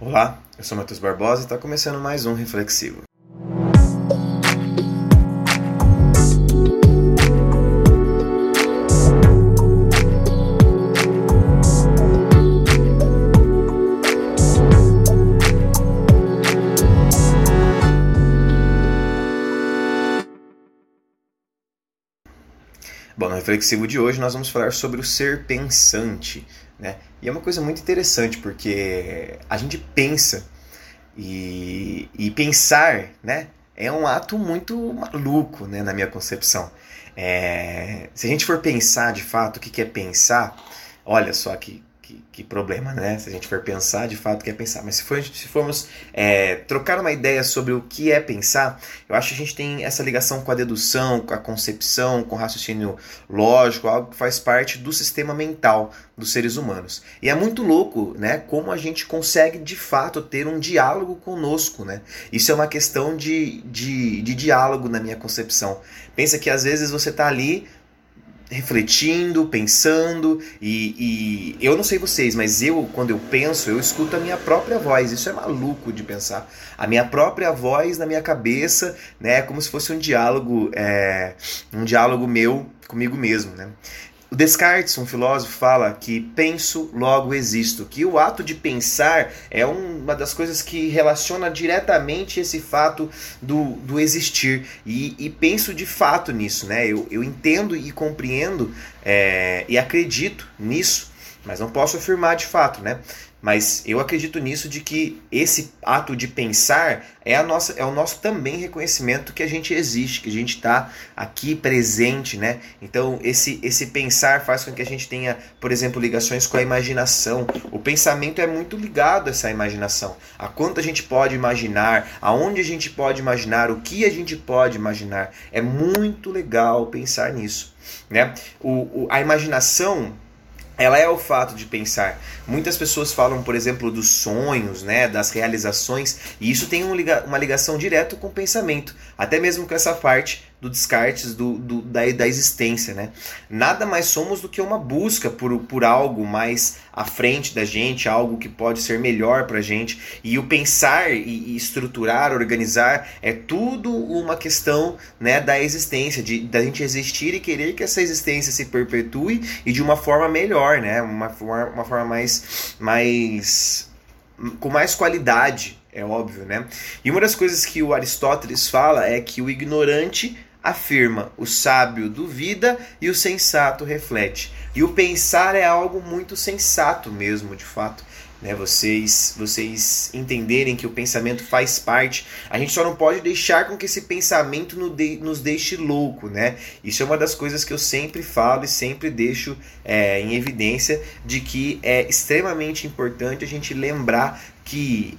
Olá, eu sou Matheus Barbosa e está começando mais um Reflexivo. Bom, no reflexivo de hoje nós vamos falar sobre o ser pensante, né? E é uma coisa muito interessante porque a gente pensa e, e pensar, né? É um ato muito maluco, né? Na minha concepção. É, se a gente for pensar de fato o que é pensar, olha só que que, que, problema, né? Se a gente for pensar, de fato, que é pensar. Mas se, for, se formos é, trocar uma ideia sobre o que é pensar, eu acho que a gente tem essa ligação com a dedução, com a concepção, com o raciocínio lógico, algo que faz parte do sistema mental dos seres humanos. E é muito louco, né? Como a gente consegue, de fato, ter um diálogo conosco, né? Isso é uma questão de, de, de diálogo na minha concepção. Pensa que às vezes você está ali refletindo, pensando e, e, eu não sei vocês, mas eu quando eu penso eu escuto a minha própria voz. Isso é maluco de pensar. A minha própria voz na minha cabeça, né, como se fosse um diálogo, é, um diálogo meu comigo mesmo, né. Descartes, um filósofo, fala que penso, logo existo, que o ato de pensar é uma das coisas que relaciona diretamente esse fato do, do existir. E, e penso de fato nisso, né? Eu, eu entendo e compreendo é, e acredito nisso, mas não posso afirmar de fato, né? Mas eu acredito nisso de que esse ato de pensar é, a nossa, é o nosso também reconhecimento que a gente existe, que a gente está aqui presente, né? Então esse, esse pensar faz com que a gente tenha, por exemplo, ligações com a imaginação. O pensamento é muito ligado a essa imaginação. A quanto a gente pode imaginar, aonde a gente pode imaginar, o que a gente pode imaginar. É muito legal pensar nisso, né? O, o a imaginação ela é o fato de pensar. Muitas pessoas falam, por exemplo, dos sonhos, né, das realizações, e isso tem uma ligação direta com o pensamento, até mesmo com essa parte do Descartes do, do, da, da existência. Né? Nada mais somos do que uma busca por, por algo mais à frente da gente, algo que pode ser melhor para a gente. E o pensar e, e, estruturar, organizar, é tudo uma questão né, da existência, de, da gente existir e querer que essa existência se perpetue e de uma forma melhor, né? uma, uma, uma forma mais, mais com mais qualidade, é óbvio, né? E uma das coisas que o Aristóteles fala é que o ignorante afirma: o sábio duvida e o sensato reflete. E o pensar é algo muito sensato mesmo, de fato. Né, vocês, vocês entenderem que o pensamento faz parte. A gente só não pode deixar com que esse pensamento nos deixe louco, né? Isso é uma das coisas que eu sempre falo e sempre deixo é, em evidência de que é extremamente importante a gente lembrar que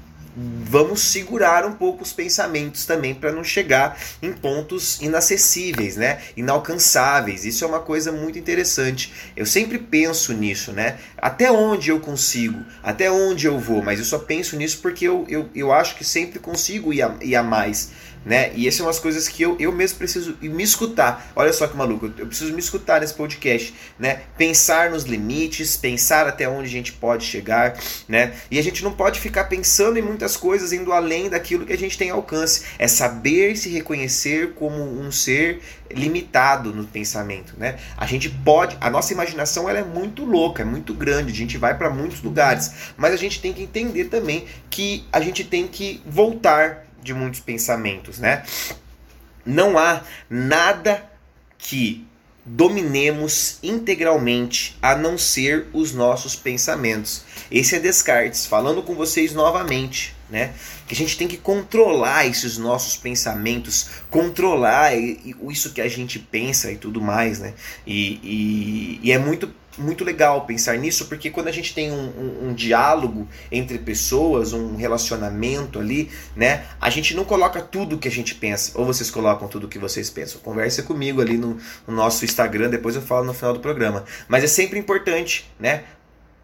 vamos segurar um pouco os pensamentos também para não chegar em pontos inacessíveis, né? Inalcançáveis. Isso é uma coisa muito interessante. Eu sempre penso nisso, né? Até onde eu consigo, até onde eu vou, mas eu só penso nisso porque eu, eu, eu acho que sempre consigo ir a, ir a mais né? E essas são as coisas que eu, eu mesmo preciso me escutar. Olha só que maluco, eu preciso me escutar nesse podcast, né? Pensar nos limites, pensar até onde a gente pode chegar, né? E a gente não pode ficar pensando em muitas coisas indo além daquilo que a gente tem alcance. É saber se reconhecer como um ser limitado no pensamento, né? A gente pode, a nossa imaginação ela é muito louca, é muito grande, a gente vai para muitos lugares, mas a gente tem que entender também que a gente tem que voltar de muitos pensamentos, né? Não há nada que dominemos integralmente a não ser os nossos pensamentos. Esse é Descartes falando com vocês novamente, né? Que a gente tem que controlar esses nossos pensamentos, controlar isso que a gente pensa e tudo mais, né? E, e, e é muito muito legal pensar nisso, porque quando a gente tem um, um, um, diálogo entre pessoas, um relacionamento ali, né? A gente não coloca tudo que a gente pensa, ou vocês colocam tudo que vocês pensam. Conversa comigo ali no, no nosso Instagram, depois eu falo no final do programa. Mas é sempre importante, né?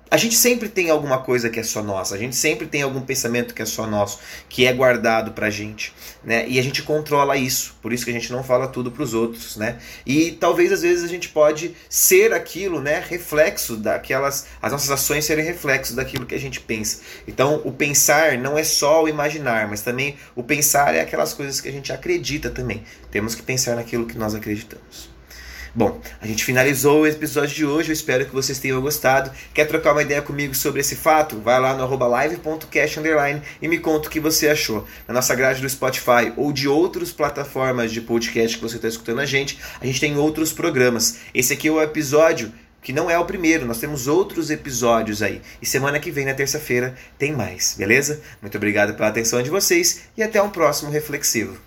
A gente sempre tem alguma coisa que é só nossa, a gente sempre tem algum pensamento que é só nosso, que é guardado pra gente, né? E a gente controla isso, por isso que a gente não fala tudo pros outros, né? E talvez às vezes a gente pode ser aquilo, né? Reflexo daquelas, as nossas ações serem reflexo daquilo que a gente pensa. Então, o pensar não é só o imaginar, mas também o pensar é aquelas coisas que a gente acredita também. Temos que pensar naquilo que nós acreditamos. Bom, a gente finalizou o episódio de hoje, eu espero que vocês tenham gostado. Quer trocar uma ideia comigo sobre esse fato? Vai lá no live.cast e me conta o que você achou. Na nossa grade do Spotify ou de outras plataformas de podcast que você está escutando a gente, a gente tem outros programas. Esse aqui é o episódio que não é o primeiro, nós temos outros episódios aí. E semana que vem, na terça-feira, tem mais, beleza? Muito obrigado pela atenção de vocês e até um próximo reflexivo.